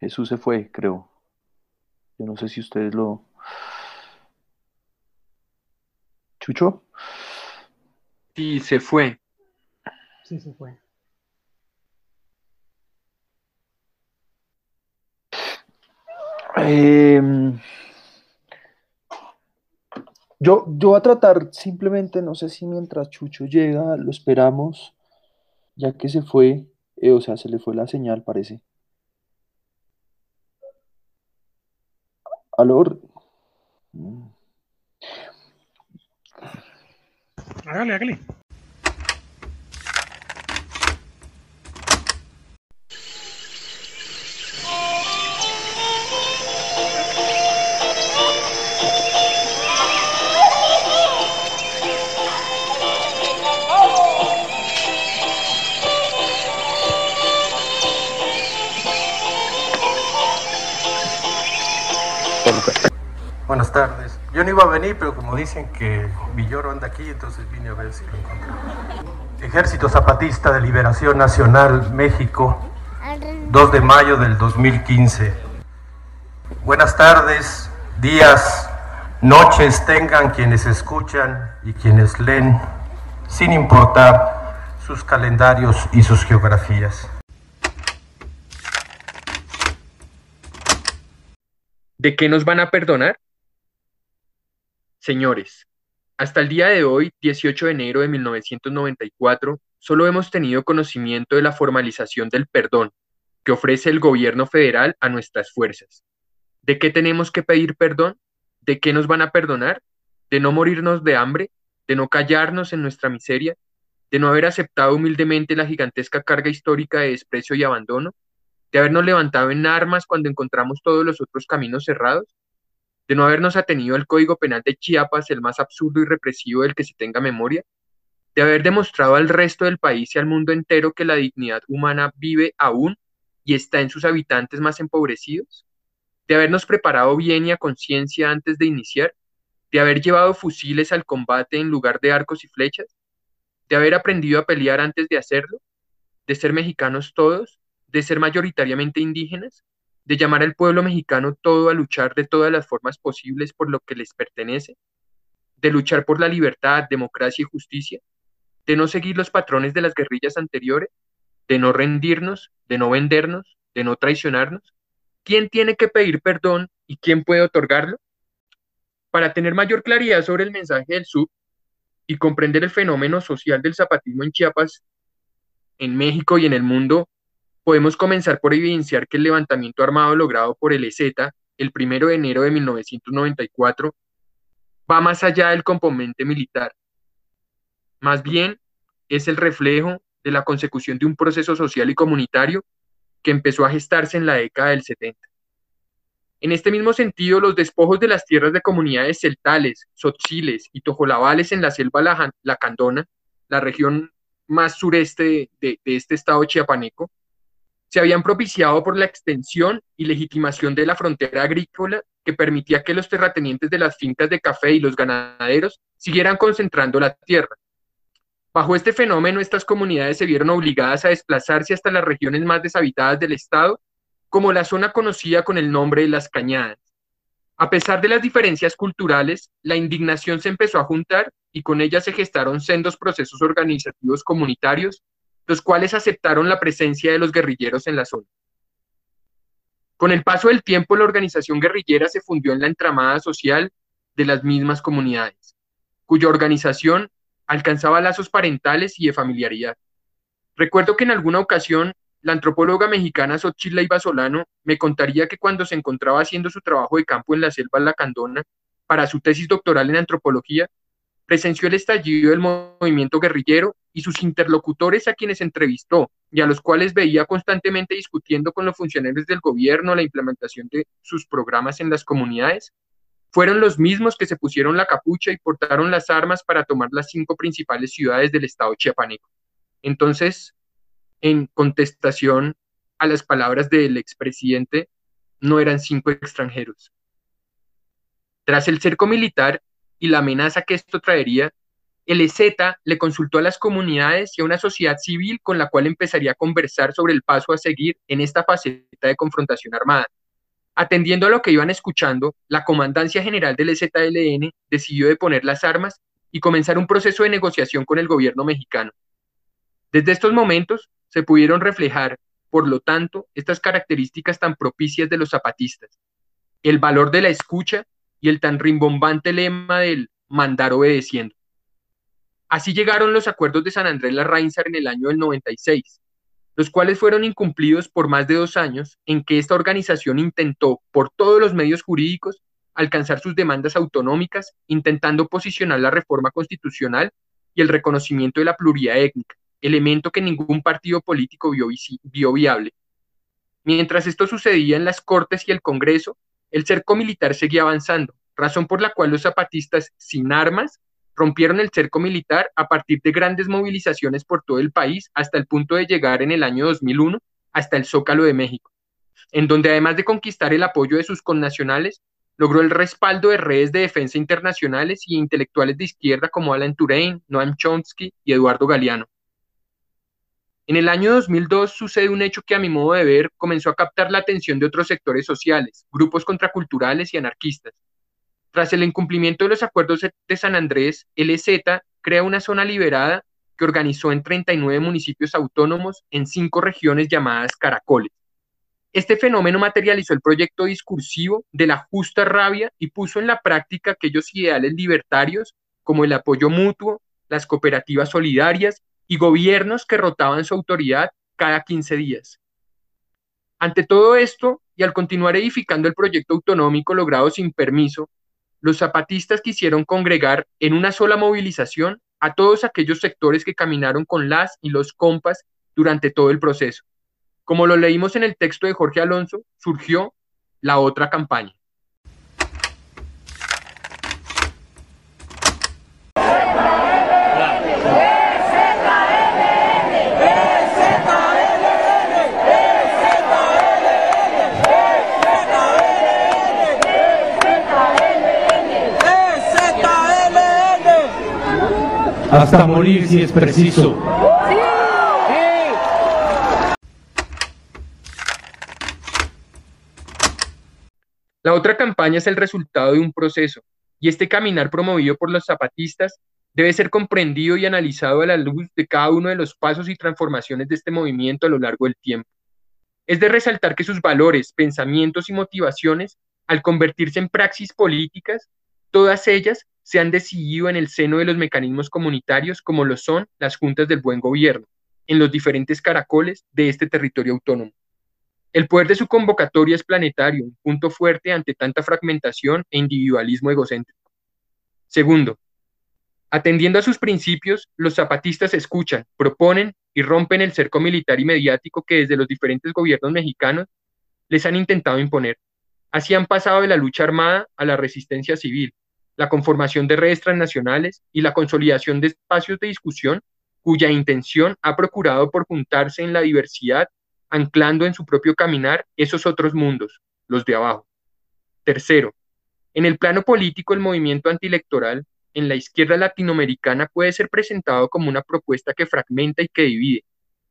Jesús se fue, creo. Yo no sé si ustedes lo... ¿Chucho? Sí, se fue. Sí, se fue. Em, yo, yo voy a tratar simplemente, no sé si mientras Chucho llega, lo esperamos, ya que se fue, eh, o sea, se le fue la señal, parece. Alor. Hágale, hágale. Buenas tardes. Yo no iba a venir, pero como dicen que Villoro anda aquí, entonces vine a ver si lo encontré. Ejército Zapatista de Liberación Nacional, México, 2 de mayo del 2015. Buenas tardes, días, noches tengan quienes escuchan y quienes leen, sin importar sus calendarios y sus geografías. ¿De qué nos van a perdonar? Señores, hasta el día de hoy, 18 de enero de 1994, solo hemos tenido conocimiento de la formalización del perdón que ofrece el gobierno federal a nuestras fuerzas. ¿De qué tenemos que pedir perdón? ¿De qué nos van a perdonar? ¿De no morirnos de hambre? ¿De no callarnos en nuestra miseria? ¿De no haber aceptado humildemente la gigantesca carga histórica de desprecio y abandono? ¿De habernos levantado en armas cuando encontramos todos los otros caminos cerrados? De no habernos atenido al Código Penal de Chiapas, el más absurdo y represivo del que se tenga memoria, de haber demostrado al resto del país y al mundo entero que la dignidad humana vive aún y está en sus habitantes más empobrecidos, de habernos preparado bien y a conciencia antes de iniciar, de haber llevado fusiles al combate en lugar de arcos y flechas, de haber aprendido a pelear antes de hacerlo, de ser mexicanos todos, de ser mayoritariamente indígenas, de llamar al pueblo mexicano todo a luchar de todas las formas posibles por lo que les pertenece, de luchar por la libertad, democracia y justicia, de no seguir los patrones de las guerrillas anteriores, de no rendirnos, de no vendernos, de no traicionarnos. ¿Quién tiene que pedir perdón y quién puede otorgarlo? Para tener mayor claridad sobre el mensaje del SUB y comprender el fenómeno social del zapatismo en Chiapas, en México y en el mundo, podemos comenzar por evidenciar que el levantamiento armado logrado por el EZ el 1 de enero de 1994 va más allá del componente militar. Más bien, es el reflejo de la consecución de un proceso social y comunitario que empezó a gestarse en la década del 70. En este mismo sentido, los despojos de las tierras de comunidades celtales, sotziles y tojolabales en la selva lacandona, la región más sureste de, de este estado chiapaneco, se habían propiciado por la extensión y legitimación de la frontera agrícola que permitía que los terratenientes de las fincas de café y los ganaderos siguieran concentrando la tierra. Bajo este fenómeno, estas comunidades se vieron obligadas a desplazarse hasta las regiones más deshabitadas del estado, como la zona conocida con el nombre de las Cañadas. A pesar de las diferencias culturales, la indignación se empezó a juntar y con ella se gestaron sendos procesos organizativos comunitarios los cuales aceptaron la presencia de los guerrilleros en la zona. Con el paso del tiempo, la organización guerrillera se fundió en la entramada social de las mismas comunidades, cuya organización alcanzaba lazos parentales y de familiaridad. Recuerdo que en alguna ocasión la antropóloga mexicana Xochitl Iba Solano me contaría que cuando se encontraba haciendo su trabajo de campo en la selva lacandona para su tesis doctoral en antropología, presenció el estallido del movimiento guerrillero y sus interlocutores a quienes entrevistó y a los cuales veía constantemente discutiendo con los funcionarios del gobierno la implementación de sus programas en las comunidades, fueron los mismos que se pusieron la capucha y portaron las armas para tomar las cinco principales ciudades del estado chiapaneco. Entonces, en contestación a las palabras del expresidente, no eran cinco extranjeros. Tras el cerco militar, y la amenaza que esto traería, el EZ le consultó a las comunidades y a una sociedad civil con la cual empezaría a conversar sobre el paso a seguir en esta faceta de confrontación armada. Atendiendo a lo que iban escuchando, la Comandancia General del EZLN decidió deponer las armas y comenzar un proceso de negociación con el gobierno mexicano. Desde estos momentos se pudieron reflejar, por lo tanto, estas características tan propicias de los zapatistas, el valor de la escucha y el tan rimbombante lema del mandar obedeciendo. Así llegaron los acuerdos de San Andrés Larrainzar en el año del 96, los cuales fueron incumplidos por más de dos años en que esta organización intentó, por todos los medios jurídicos, alcanzar sus demandas autonómicas, intentando posicionar la reforma constitucional y el reconocimiento de la pluralidad étnica, elemento que ningún partido político vio, vio viable. Mientras esto sucedía en las Cortes y el Congreso, el cerco militar seguía avanzando, razón por la cual los zapatistas sin armas rompieron el cerco militar a partir de grandes movilizaciones por todo el país hasta el punto de llegar en el año 2001 hasta el Zócalo de México, en donde además de conquistar el apoyo de sus connacionales, logró el respaldo de redes de defensa internacionales y intelectuales de izquierda como Alan Turing, Noam Chomsky y Eduardo Galeano. En el año 2002 sucede un hecho que a mi modo de ver comenzó a captar la atención de otros sectores sociales, grupos contraculturales y anarquistas. Tras el incumplimiento de los acuerdos de San Andrés, el EZ crea una zona liberada que organizó en 39 municipios autónomos en cinco regiones llamadas caracoles. Este fenómeno materializó el proyecto discursivo de la justa rabia y puso en la práctica aquellos ideales libertarios como el apoyo mutuo, las cooperativas solidarias y gobiernos que rotaban su autoridad cada 15 días. Ante todo esto, y al continuar edificando el proyecto autonómico logrado sin permiso, los zapatistas quisieron congregar en una sola movilización a todos aquellos sectores que caminaron con las y los compas durante todo el proceso. Como lo leímos en el texto de Jorge Alonso, surgió la otra campaña. Hasta morir si es preciso. La otra campaña es el resultado de un proceso, y este caminar promovido por los zapatistas debe ser comprendido y analizado a la luz de cada uno de los pasos y transformaciones de este movimiento a lo largo del tiempo. Es de resaltar que sus valores, pensamientos y motivaciones, al convertirse en praxis políticas, todas ellas se han decidido en el seno de los mecanismos comunitarios como lo son las juntas del buen gobierno, en los diferentes caracoles de este territorio autónomo. El poder de su convocatoria es planetario, un punto fuerte ante tanta fragmentación e individualismo egocéntrico. Segundo, atendiendo a sus principios, los zapatistas escuchan, proponen y rompen el cerco militar y mediático que desde los diferentes gobiernos mexicanos les han intentado imponer. Así han pasado de la lucha armada a la resistencia civil, la conformación de redes transnacionales y la consolidación de espacios de discusión cuya intención ha procurado por juntarse en la diversidad, anclando en su propio caminar esos otros mundos, los de abajo. Tercero, en el plano político el movimiento antielectoral en la izquierda latinoamericana puede ser presentado como una propuesta que fragmenta y que divide.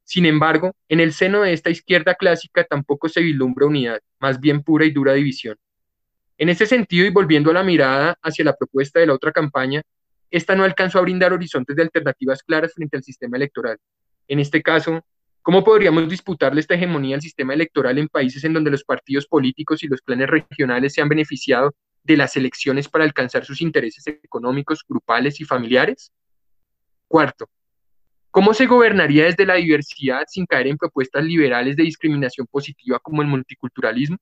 Sin embargo, en el seno de esta izquierda clásica tampoco se vislumbra unidad, más bien pura y dura división. En ese sentido, y volviendo a la mirada hacia la propuesta de la otra campaña, esta no alcanzó a brindar horizontes de alternativas claras frente al sistema electoral. En este caso, ¿cómo podríamos disputarle esta hegemonía al sistema electoral en países en donde los partidos políticos y los planes regionales se han beneficiado de las elecciones para alcanzar sus intereses económicos, grupales y familiares? Cuarto, ¿cómo se gobernaría desde la diversidad sin caer en propuestas liberales de discriminación positiva como el multiculturalismo?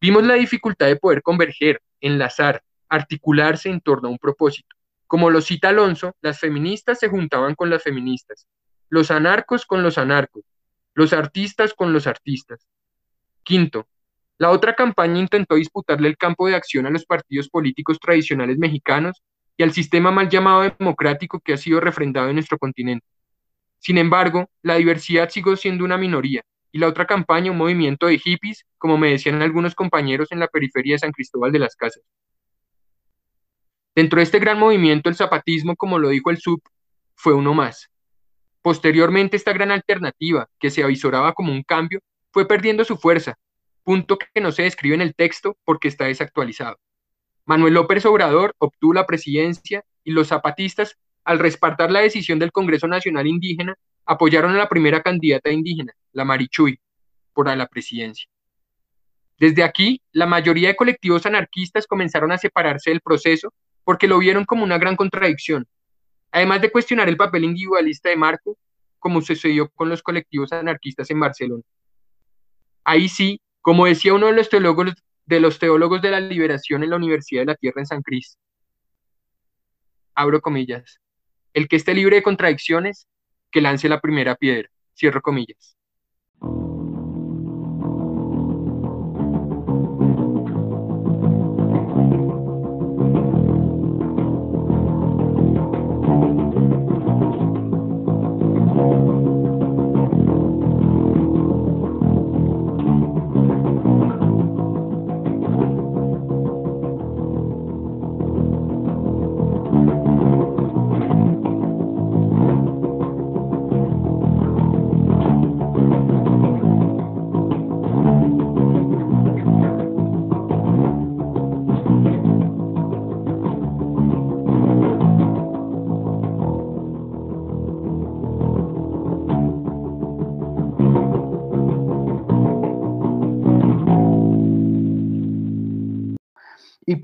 Vimos la dificultad de poder converger, enlazar, articularse en torno a un propósito. Como lo cita Alonso, las feministas se juntaban con las feministas, los anarcos con los anarcos, los artistas con los artistas. Quinto, la otra campaña intentó disputarle el campo de acción a los partidos políticos tradicionales mexicanos y al sistema mal llamado democrático que ha sido refrendado en nuestro continente. Sin embargo, la diversidad siguió siendo una minoría, y la otra campaña un movimiento de hippies, como me decían algunos compañeros en la periferia de San Cristóbal de las Casas. Dentro de este gran movimiento, el zapatismo, como lo dijo el SUB, fue uno más. Posteriormente, esta gran alternativa, que se avisoraba como un cambio, fue perdiendo su fuerza, punto que no se describe en el texto porque está desactualizado. Manuel López Obrador obtuvo la presidencia y los zapatistas, al respaldar la decisión del Congreso Nacional Indígena, apoyaron a la primera candidata indígena, la Marichuy, por la presidencia. Desde aquí, la mayoría de colectivos anarquistas comenzaron a separarse del proceso porque lo vieron como una gran contradicción, además de cuestionar el papel individualista de Marco, como sucedió con los colectivos anarquistas en Barcelona. Ahí sí, como decía uno de los teólogos de, los teólogos de la liberación en la Universidad de la Tierra en San Cris, abro comillas, el que esté libre de contradicciones, que lance la primera piedra, cierro comillas.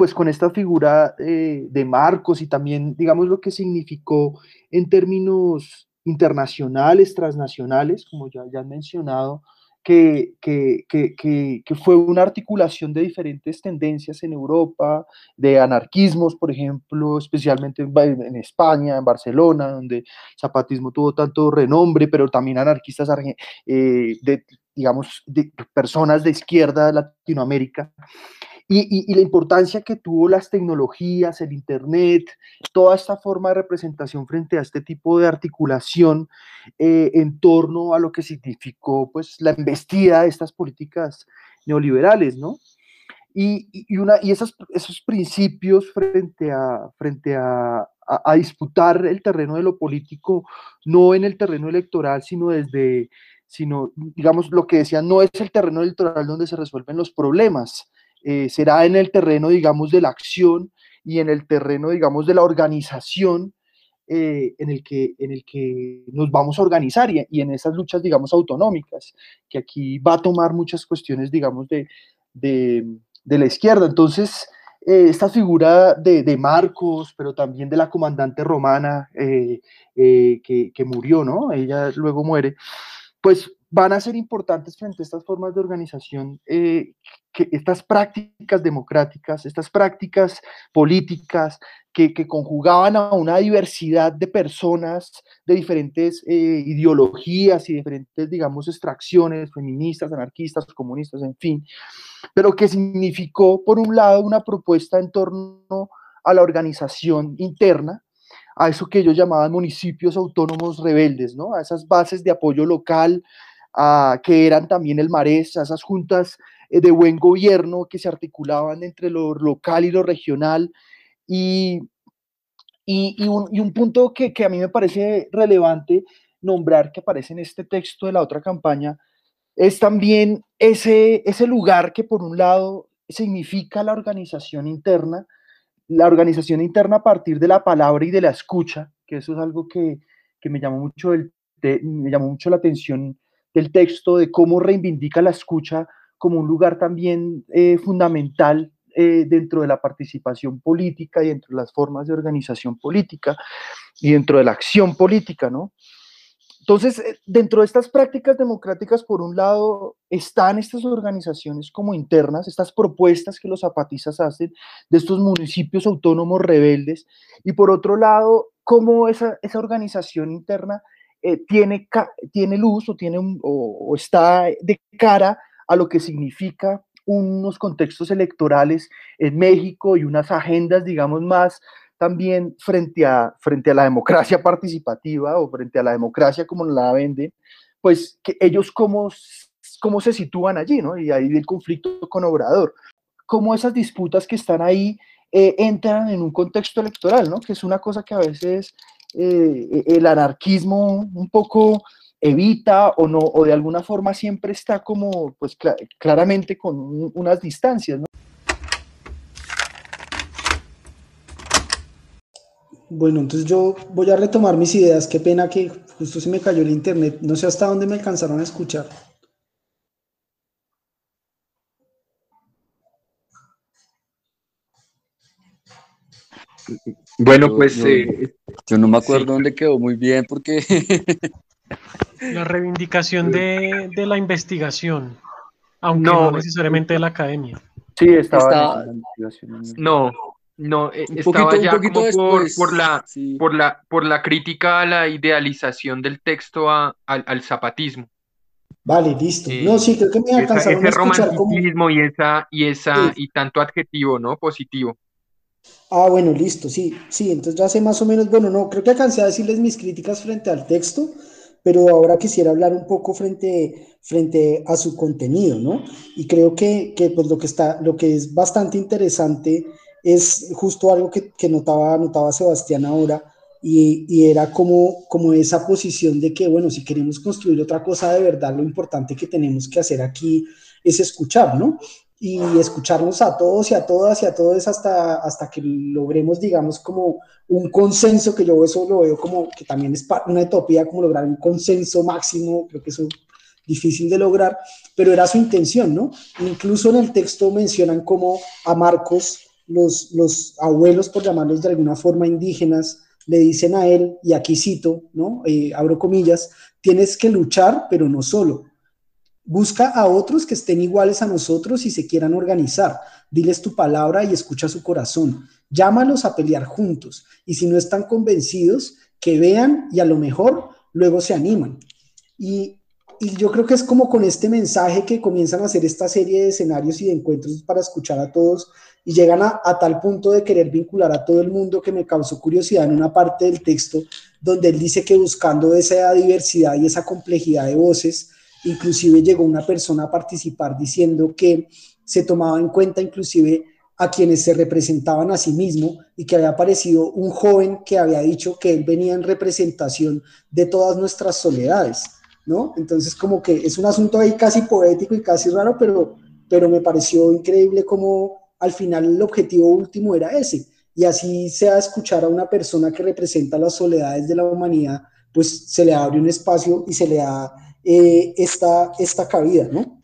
Pues con esta figura eh, de Marcos y también, digamos, lo que significó en términos internacionales, transnacionales, como ya, han mencionado, que, que, que, fue una articulación de diferentes tendencias en Europa, de anarquismos, por ejemplo, especialmente en, España, en Barcelona, donde el zapatismo tuvo tanto renombre, pero también anarquistas, eh, de, digamos, personas de izquierda de Latinoamérica. Y, la importancia que tuvo las tecnologías, el Internet, toda esta forma de representación frente a este tipo de articulación eh, en torno a lo que significó pues, la embestida de estas políticas neoliberales, ¿no? Y, una, y esos, esos principios frente, a, frente a, a, disputar el terreno de lo político, no en el terreno electoral, sino desde, sino, digamos, lo que decían, no es el terreno electoral donde se resuelven los problemas, eh, será en el terreno, digamos, de la acción y en el terreno, digamos, de la organización eh, en, el que, en el que nos vamos a organizar y, en esas luchas, digamos, autonómicas, que aquí va a tomar muchas cuestiones, digamos, de, de, de la izquierda. Entonces, eh, esta figura de, de, Marcos, pero también de la comandante romana que, que, murió, ¿no? Ella luego muere, pues van a ser importantes frente a estas formas de organización, eh, estas prácticas democráticas, estas prácticas políticas que, conjugaban a una diversidad de personas de diferentes eh, ideologías y diferentes, digamos, extracciones, feministas, anarquistas, comunistas, en fin, pero que significó, por un lado, una propuesta en torno a la organización interna, a eso que ellos llamaban municipios autónomos rebeldes, ¿no? A esas bases de apoyo local, que eran también el MARES, esas juntas eh, de buen gobierno que se articulaban entre lo local y lo regional. Y, y, un, punto que, a mí me parece relevante nombrar que aparece en este texto de la otra campaña es también ese, ese lugar que por un lado significa la organización interna, la organización interna a partir de la palabra y de la escucha, que eso es algo que, me, llamó mucho el, me llamó mucho la atención del texto, de cómo reivindica la escucha como un lugar también eh, fundamental eh, dentro de la participación política y dentro de las formas de organización política y dentro de la acción política, ¿no? Entonces, eh, dentro de estas prácticas democráticas, por un lado, están estas organizaciones como internas, estas propuestas que los zapatistas hacen de estos municipios autónomos rebeldes, y por otro lado, cómo esa, esa organización interna eh, tiene, tiene luz o, tiene o, está de cara a lo que significa unos contextos electorales en México y unas agendas, digamos, más también frente a, frente a la democracia participativa o frente a la democracia como la venden, pues que ellos cómo, cómo se sitúan allí, ¿no? Y ahí el conflicto con Obrador. Cómo esas disputas que están ahí eh, entran en un contexto electoral, ¿no? Que es una cosa que a veces eh, el anarquismo un poco evita o no, o de alguna forma siempre está como, pues claramente con unas distancias, ¿no? Bueno, entonces yo voy a retomar mis ideas. Qué pena que justo se me cayó el internet. No sé hasta dónde me alcanzaron a escuchar. Bueno, pues yo, eh, no me acuerdo dónde quedó muy bien porque... la reivindicación de, la investigación, aunque no, necesariamente de la academia. Sí, estaba... No, no, eh, estaba ya como por, la, por, la, por la crítica a la idealización del texto al, zapatismo. Vale, listo. no, sí, creo que me alcanzaron ese romanticismo y esa, y esa, y tanto adjetivo, ¿no? Positivo. Ah, bueno, listo, sí, sí, entonces ya sé más o menos, bueno, no, creo que alcancé a decirles mis críticas frente al texto, pero ahora quisiera hablar un poco frente, frente a su contenido, ¿no? Y creo que, que pues lo que está, lo que es bastante interesante es justo algo que, que notaba, notaba Sebastián ahora, y, y, era como, como esa posición de que, bueno, si queremos construir otra cosa de verdad, lo importante que tenemos que hacer aquí es escuchar, ¿no? Y escucharnos a todos y a todas y a todos hasta, hasta que logremos, digamos, como un consenso, que yo eso lo veo como que también es una utopía, como lograr un consenso máximo, creo que eso es difícil de lograr, pero era su intención, ¿no? Incluso en el texto mencionan como a Marcos los, los abuelos, por llamarlos de alguna forma indígenas, le dicen a él, y aquí cito, ¿no? Eh, abro comillas, tienes que luchar, pero no solo. Busca a otros que estén iguales a nosotros y se quieran organizar. Diles tu palabra y escucha su corazón. Llámalos a pelear juntos. Y si no están convencidos, que vean y a lo mejor luego se animan. Y, yo creo que es como con este mensaje que comienzan a hacer esta serie de escenarios y de encuentros para escuchar a todos y llegan a, tal punto de querer vincular a todo el mundo que me causó curiosidad en una parte del texto donde él dice que buscando esa diversidad y esa complejidad de voces, inclusive llegó una persona a participar diciendo que se tomaba en cuenta inclusive a quienes se representaban a sí mismo y que había aparecido un joven que había dicho que él venía en representación de todas nuestras soledades, ¿no? Entonces como que es un asunto ahí casi poético y casi raro, pero, pero me pareció increíble cómo al final el objetivo último era ese. Y así sea escuchar a una persona que representa las soledades de la humanidad, pues se le abre un espacio y se le da eh, esta, esta cabida, ¿no?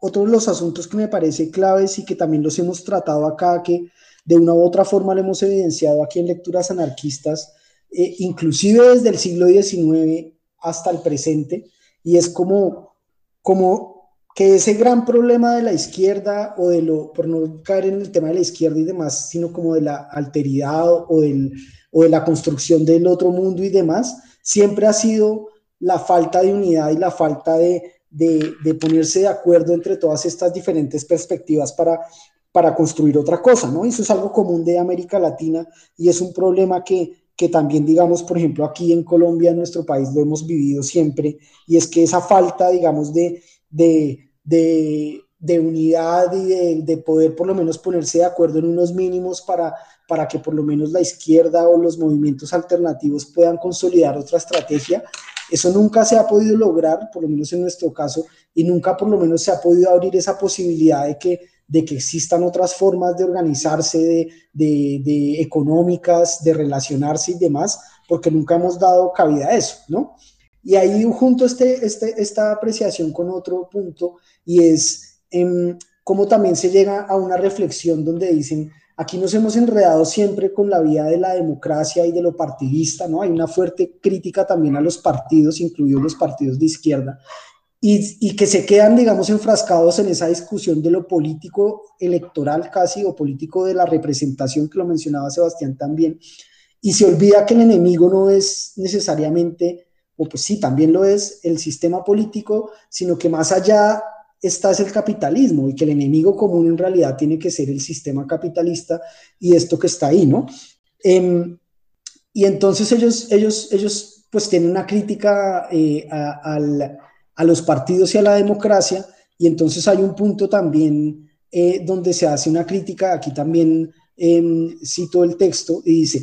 Otro de los asuntos que me parece claves y que también los hemos tratado acá, que de una u otra forma lo hemos evidenciado aquí en lecturas anarquistas, eh, inclusive desde el siglo XIX hasta el presente, y es como, como que ese gran problema de la izquierda o de lo, por no caer en el tema de la izquierda y demás, sino como de la alteridad o, del, o de la construcción del otro mundo y demás, siempre ha sido la falta de unidad y la falta de, de, de ponerse de acuerdo entre todas estas diferentes perspectivas para, para construir otra cosa, ¿no? Eso es algo común de América Latina y es un problema que, que también, digamos, por ejemplo, aquí en Colombia, en nuestro país, lo hemos vivido siempre, y es que esa falta, digamos, de, de, de, unidad y de, poder por lo menos ponerse de acuerdo en unos mínimos para, para que por lo menos la izquierda o los movimientos alternativos puedan consolidar otra estrategia. Eso nunca se ha podido lograr, por lo menos en nuestro caso, y nunca por lo menos se ha podido abrir esa posibilidad de que, de que existan otras formas de organizarse, de, de, económicas, de relacionarse y demás, porque nunca hemos dado cabida a eso, ¿no? Y ahí junto este, este, esta apreciación con otro punto y es eh, cómo también se llega a una reflexión donde dicen, aquí nos hemos enredado siempre con la vía de la democracia y de lo partidista, ¿no? Hay una fuerte crítica también a los partidos, incluidos los partidos de izquierda, y, y, que se quedan, digamos, enfrascados en esa discusión de lo político electoral casi, o político de la representación, que lo mencionaba Sebastián también, y se olvida que el enemigo no es necesariamente o pues sí, también lo es el sistema político, sino que más allá está es el capitalismo y que el enemigo común en realidad tiene que ser el sistema capitalista y esto que está ahí, ¿no? Em, y entonces ellos, ellos, ellos pues tienen una crítica eh, a, a, los partidos y a la democracia y entonces hay un punto también eh, donde se hace una crítica, aquí también em, cito el texto y dice,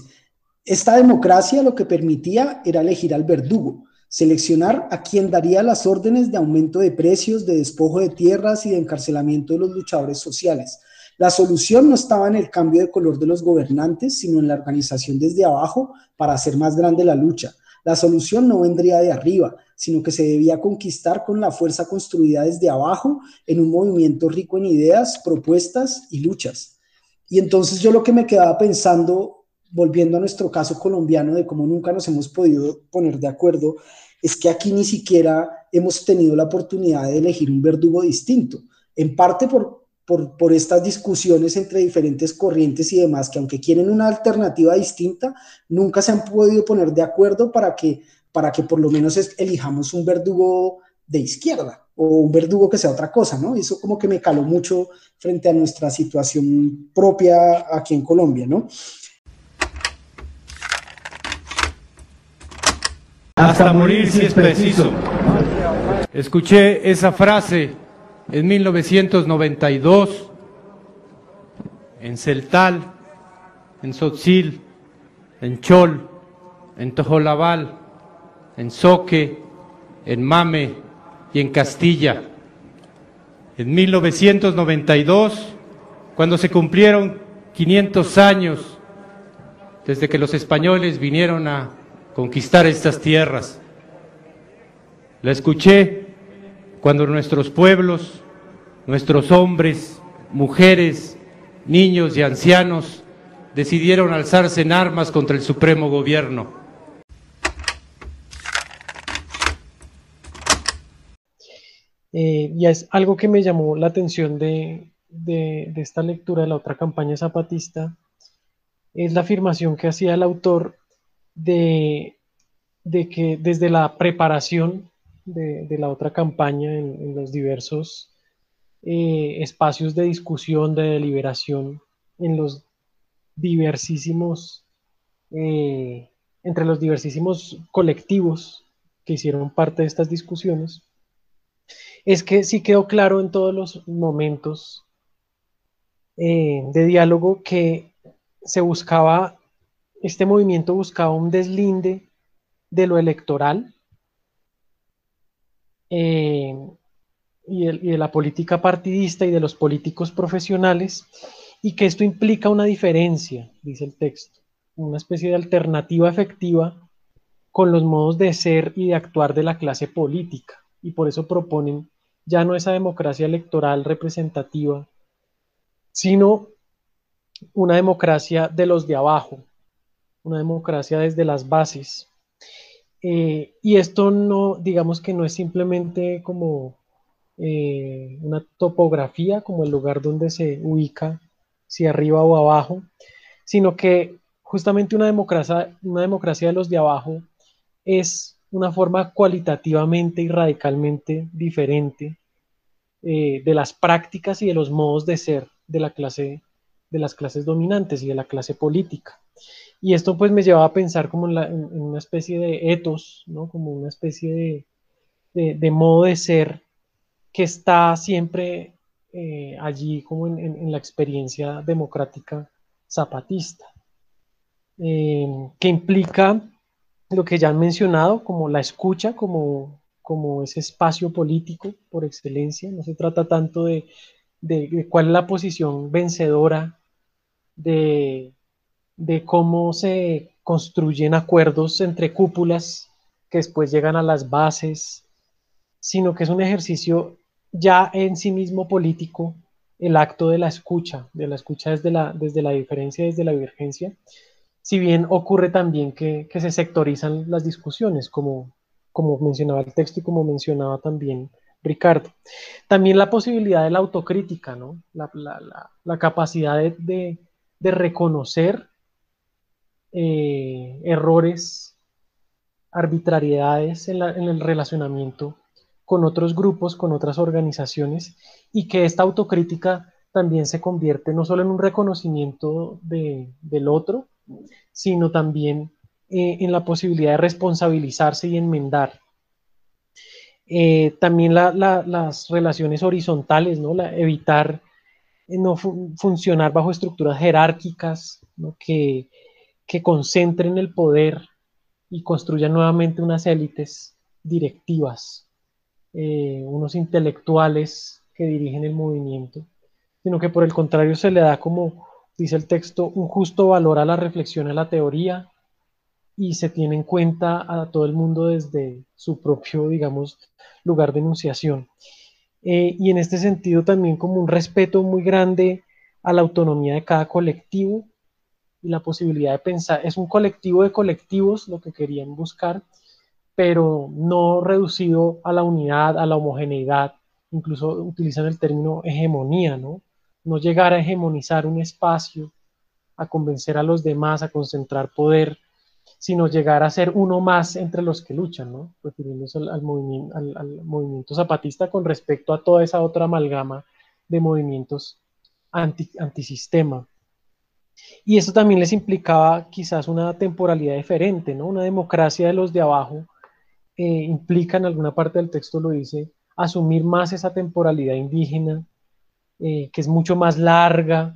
esta democracia lo que permitía era elegir al verdugo, seleccionar a quien daría las órdenes de aumento de precios, de despojo de tierras y de encarcelamiento de los luchadores sociales. La solución no estaba en el cambio de color de los gobernantes, sino en la organización desde abajo para hacer más grande la lucha. La solución no vendría de arriba, sino que se debía conquistar con la fuerza construida desde abajo en un movimiento rico en ideas, propuestas y luchas. Y entonces yo lo que me quedaba pensando, volviendo a nuestro caso colombiano de cómo nunca nos hemos podido poner de acuerdo, es que aquí ni siquiera hemos tenido la oportunidad de elegir un verdugo distinto, en parte por, por, por, estas discusiones entre diferentes corrientes y demás, que aunque quieren una alternativa distinta, nunca se han podido poner de acuerdo para que para que por lo menos elijamos un verdugo de izquierda o un verdugo que sea otra cosa, ¿no? Eso como que me caló mucho frente a nuestra situación propia aquí en Colombia, ¿no? Hasta morir si es preciso. Escuché esa frase en 1992 en Celtal, en Sotzil, en Chol, en Tojolabal, en Soque, en Mame y en Castilla. En 1992, cuando se cumplieron 500 años desde que los españoles vinieron a conquistar estas tierras. La escuché cuando nuestros pueblos, nuestros hombres, mujeres, niños y ancianos decidieron alzarse en armas contra el supremo gobierno. Eh, y es algo que me llamó la atención de, esta lectura de la otra campaña zapatista, es la afirmación que hacía el autor de, que desde la preparación de, la otra campaña en, los diversos eh, espacios de discusión, de deliberación, en los diversísimos, eh, entre los diversísimos colectivos que hicieron parte de estas discusiones, es que sí quedó claro en todos los momentos eh, de diálogo que se buscaba, este movimiento buscaba un deslinde de lo electoral eh, y, de la política partidista y de los políticos profesionales, y que esto implica una diferencia, dice el texto, una especie de alternativa efectiva con los modos de ser y de actuar de la clase política, y por eso proponen ya no esa democracia electoral representativa, sino una democracia de los de abajo, una democracia desde las bases. Eh, y esto no, digamos que no es simplemente como eh, una topografía, como el lugar donde se ubica, si arriba o abajo, sino que justamente una democracia, una democracia de los de abajo es una forma cualitativamente y radicalmente diferente eh, de las prácticas y de los modos de ser de la clase de las clases dominantes y de la clase política. Y esto pues me llevaba a pensar como en, una especie de etos, ¿no? como una especie de, modo de ser que está siempre eh, allí como en, la experiencia democrática zapatista, eh, que implica lo que ya han mencionado, como la escucha, como como ese espacio político por excelencia. No se trata tanto de, cuál es la posición vencedora, de, cómo se construyen acuerdos entre cúpulas que después llegan a las bases, sino que es un ejercicio ya en sí mismo político, el acto de la escucha, de la escucha desde la, desde la diferencia, desde la divergencia, si bien ocurre también que, que se sectorizan las discusiones, como, como mencionaba el texto y como mencionaba también Ricardo. También la posibilidad de la autocrítica, ¿no? la, capacidad de, reconocer eh, errores, arbitrariedades en, el relacionamiento con otros grupos, con otras organizaciones, y que esta autocrítica también se convierte no solo en un reconocimiento del otro, sino también eh, en la posibilidad de responsabilizarse y enmendar. Eh, también las relaciones horizontales, ¿no? evitar no funcionar bajo estructuras jerárquicas que, que concentren el poder y construyan nuevamente unas élites directivas, eh, unos intelectuales que dirigen el movimiento, sino que por el contrario se le da como, dice el texto, un justo valor a la reflexión, a la teoría, y se tiene en cuenta a todo el mundo desde su propio, digamos, lugar de enunciación. Eh, y en este sentido también como un respeto muy grande a la autonomía de cada colectivo y la posibilidad de pensar, es un colectivo de colectivos lo que querían buscar, pero no reducido a la unidad, a la homogeneidad, incluso utilizan el término hegemonía, ¿no? No llegar a hegemonizar un espacio, a convencer a los demás, a concentrar poder, sino llegar a ser uno más entre los que luchan, ¿no? refiriéndose al, movimiento, al, movimiento zapatista con respecto a toda esa otra amalgama de movimientos anti, antisistema. Y eso también les implicaba quizás una temporalidad diferente, ¿no? Una democracia de los de abajo eh, implica, en alguna parte del texto lo dice, asumir más esa temporalidad indígena, eh, que es mucho más larga,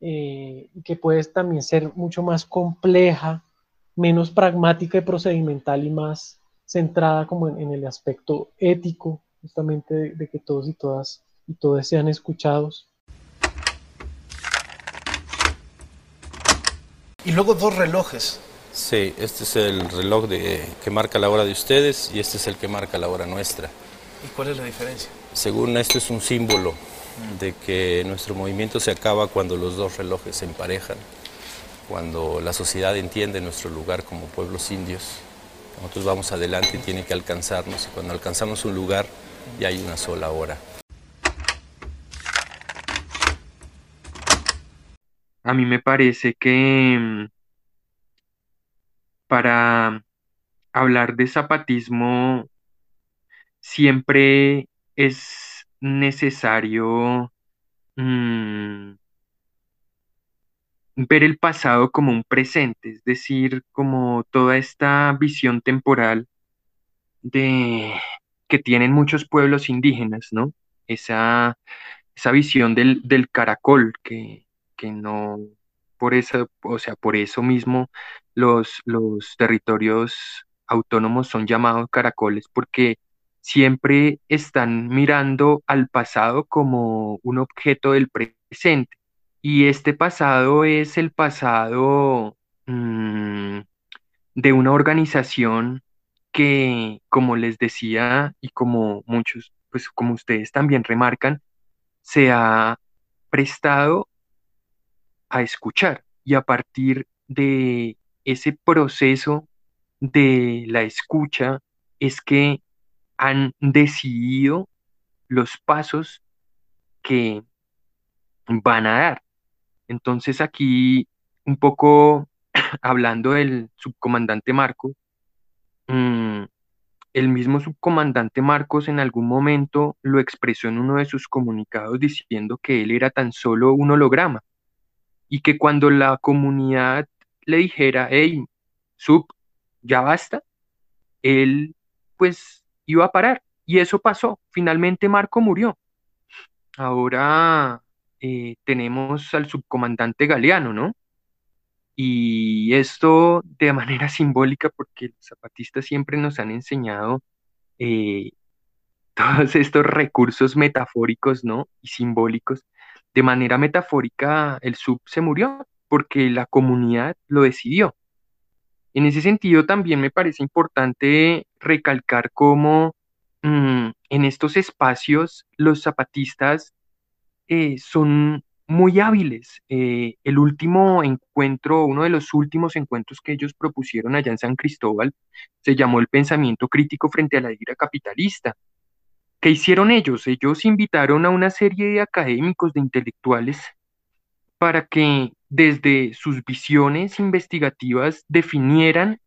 eh, que puede también ser mucho más compleja, menos pragmática y procedimental y más centrada como en, el aspecto ético, justamente de, que todos y todas y todos sean escuchados. Y luego dos relojes. Sí, este es el reloj de, que marca la hora de ustedes y este es el que marca la hora nuestra. ¿Y cuál es la diferencia? Según esto es un símbolo de que nuestro movimiento se acaba cuando los dos relojes se emparejan cuando la sociedad entiende nuestro lugar como pueblos indios. Nosotros vamos adelante y tiene que alcanzarnos. Y cuando alcanzamos un lugar, ya hay una sola hora. A mí me parece que mm, para hablar de zapatismo siempre es necesario mm, ver el pasado como un presente, es decir, como toda esta visión temporal de que tienen muchos pueblos indígenas, ¿no? Esa, esa visión del, del caracol, que, que, no, por eso, o sea, por eso mismo los, los territorios autónomos son llamados caracoles, porque siempre están mirando al pasado como un objeto del presente. Y este pasado es el pasado mm, de una organización que, como les decía y como muchos, pues como ustedes también remarcan, se ha prestado a escuchar y a partir de ese proceso de la escucha es que han decidido los pasos que van a dar. Entonces aquí, un poco hablando del subcomandante Marcos, mm, el mismo subcomandante Marcos en algún momento lo expresó en uno de sus comunicados diciendo que él era tan solo un holograma y que cuando la comunidad le dijera, hey, sub, ya basta, él pues iba a parar. Y eso pasó. Finalmente Marco murió. Ahora eh, tenemos al subcomandante Galeano, ¿no? Y esto de manera simbólica, porque los zapatistas siempre nos han enseñado eh, todos estos recursos metafóricos, ¿no? Y simbólicos. De manera metafórica, el sub se murió porque la comunidad lo decidió. En ese sentido, también me parece importante recalcar cómo mm, en estos espacios los zapatistas eh, son muy hábiles. Eh, el último encuentro, uno de los últimos encuentros que ellos propusieron allá en San Cristóbal, se llamó el pensamiento crítico frente a la ira capitalista. ¿Qué hicieron ellos? Ellos invitaron a una serie de académicos, de intelectuales, para que desde sus visiones investigativas definieran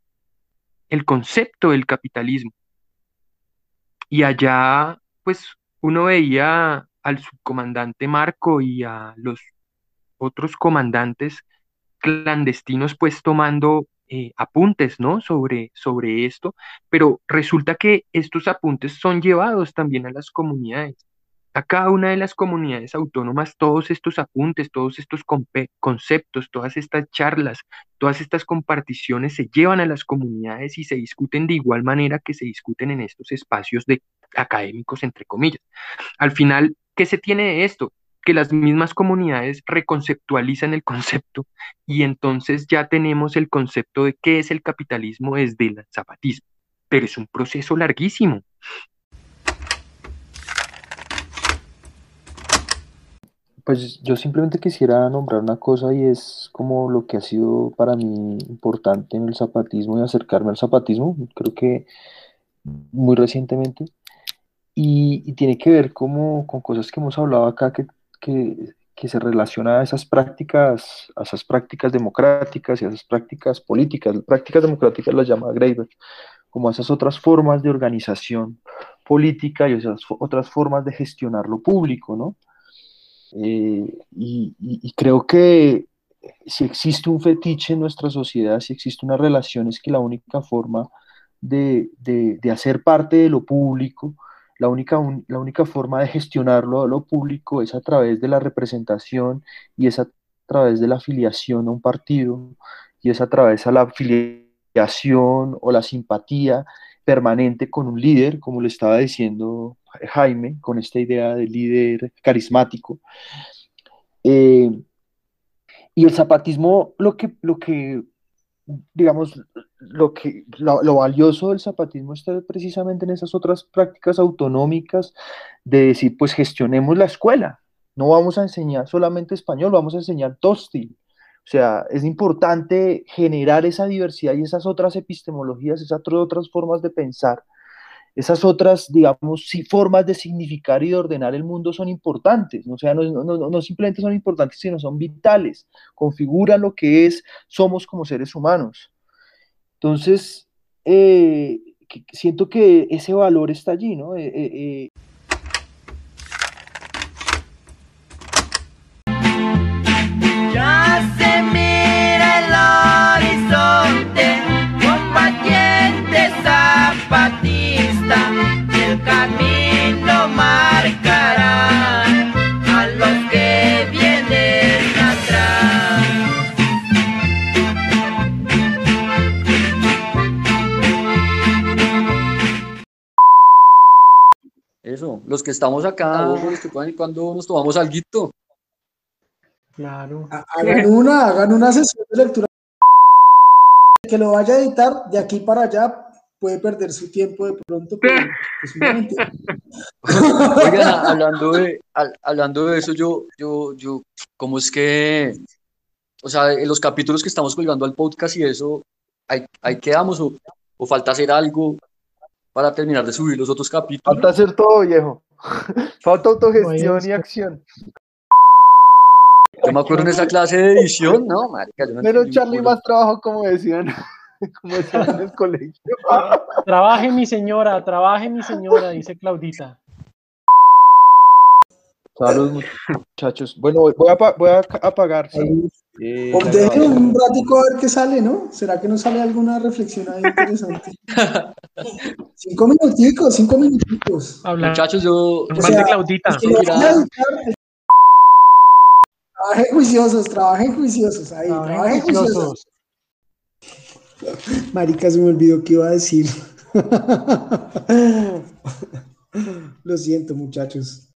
el concepto del capitalismo. Y allá, pues, uno veía al subcomandante Marco y a los otros comandantes clandestinos pues tomando eh, apuntes, ¿no? Sobre, sobre esto, pero resulta que estos apuntes son llevados también a las comunidades. a cada una de las comunidades autónomas todos estos apuntes, todos estos conceptos, todas estas charlas, todas estas comparticiones se llevan a las comunidades y se discuten de igual manera que se discuten en estos espacios de académicos, entre comillas. Al final, ¿qué se tiene de esto? Que las mismas comunidades reconceptualizan el concepto y entonces ya tenemos el concepto de qué es el capitalismo desde el zapatismo. Pero es un proceso larguísimo. Pues yo simplemente quisiera nombrar una cosa y es como lo que ha sido para mí importante en el zapatismo y acercarme al zapatismo, creo que muy recientemente, y, tiene que ver como con cosas que hemos hablado acá que, que, se relaciona a esas prácticas, a esas prácticas democráticas y a esas prácticas políticas. Prácticas democráticas las llama Graeber, como esas otras formas de organización política y esas otras formas de gestionar lo público, ¿no? Eh, y, creo que si existe un fetiche en nuestra sociedad, si existe una relación, es que la única forma de, de, hacer parte de lo público, la única, la única forma de gestionarlo a lo público es a través de la representación y es a través de la afiliación a un partido y es a través de la afiliación o la simpatía permanente con un líder, como le estaba diciendo Jaime, con esta idea de líder carismático. Eh, y el zapatismo, lo que, lo que digamos, lo, que, lo, valioso del zapatismo está precisamente en esas otras prácticas autonómicas de decir, pues gestionemos la escuela, no vamos a enseñar solamente español, vamos a enseñar tostil. O sea, es importante generar esa diversidad y esas otras epistemologías, esas otras formas de pensar esas otras, digamos, formas de significar y de ordenar el mundo son importantes, o sea, no, simplemente son importantes, sino son vitales, configuran lo que es, somos como seres humanos. Entonces, eh, siento que ese valor está allí, ¿no? Eh, eh, los que estamos acá, cuando nos tomamos algo. Claro. Hagan una, hagan una sesión de lectura. Que lo vaya a editar de aquí para allá puede perder su tiempo de pronto, pero Oigan, hablando de, hablando de eso, yo, yo, yo, ¿cómo es que, o sea, en los capítulos que estamos colgando al podcast y eso, ¿hay, hay quedamos o, o falta hacer algo? Para terminar de subir los otros capítulos. Falta hacer todo, viejo. Falta autogestión y acción. Yo me acuerdo en esa clase de edición, ¿no? Pero Charlie más trabajo, como decían, como decían en el colegio. Trabaje mi señora, trabaje mi señora, dice Claudita. Saludos, muchachos. Bueno, voy a, voy a apagar. Sí. Eh, un ratico a ver qué sale, ¿no? ¿Será que no sale alguna reflexión ahí interesante? cinco minuticos, cinco minuticos. Muchachos, yo... O sea, Claudita. trabajen juiciosos, trabajen juiciosos ahí, trabajen, juiciosos. Marica, se me olvidó qué iba a decir. Lo siento, muchachos.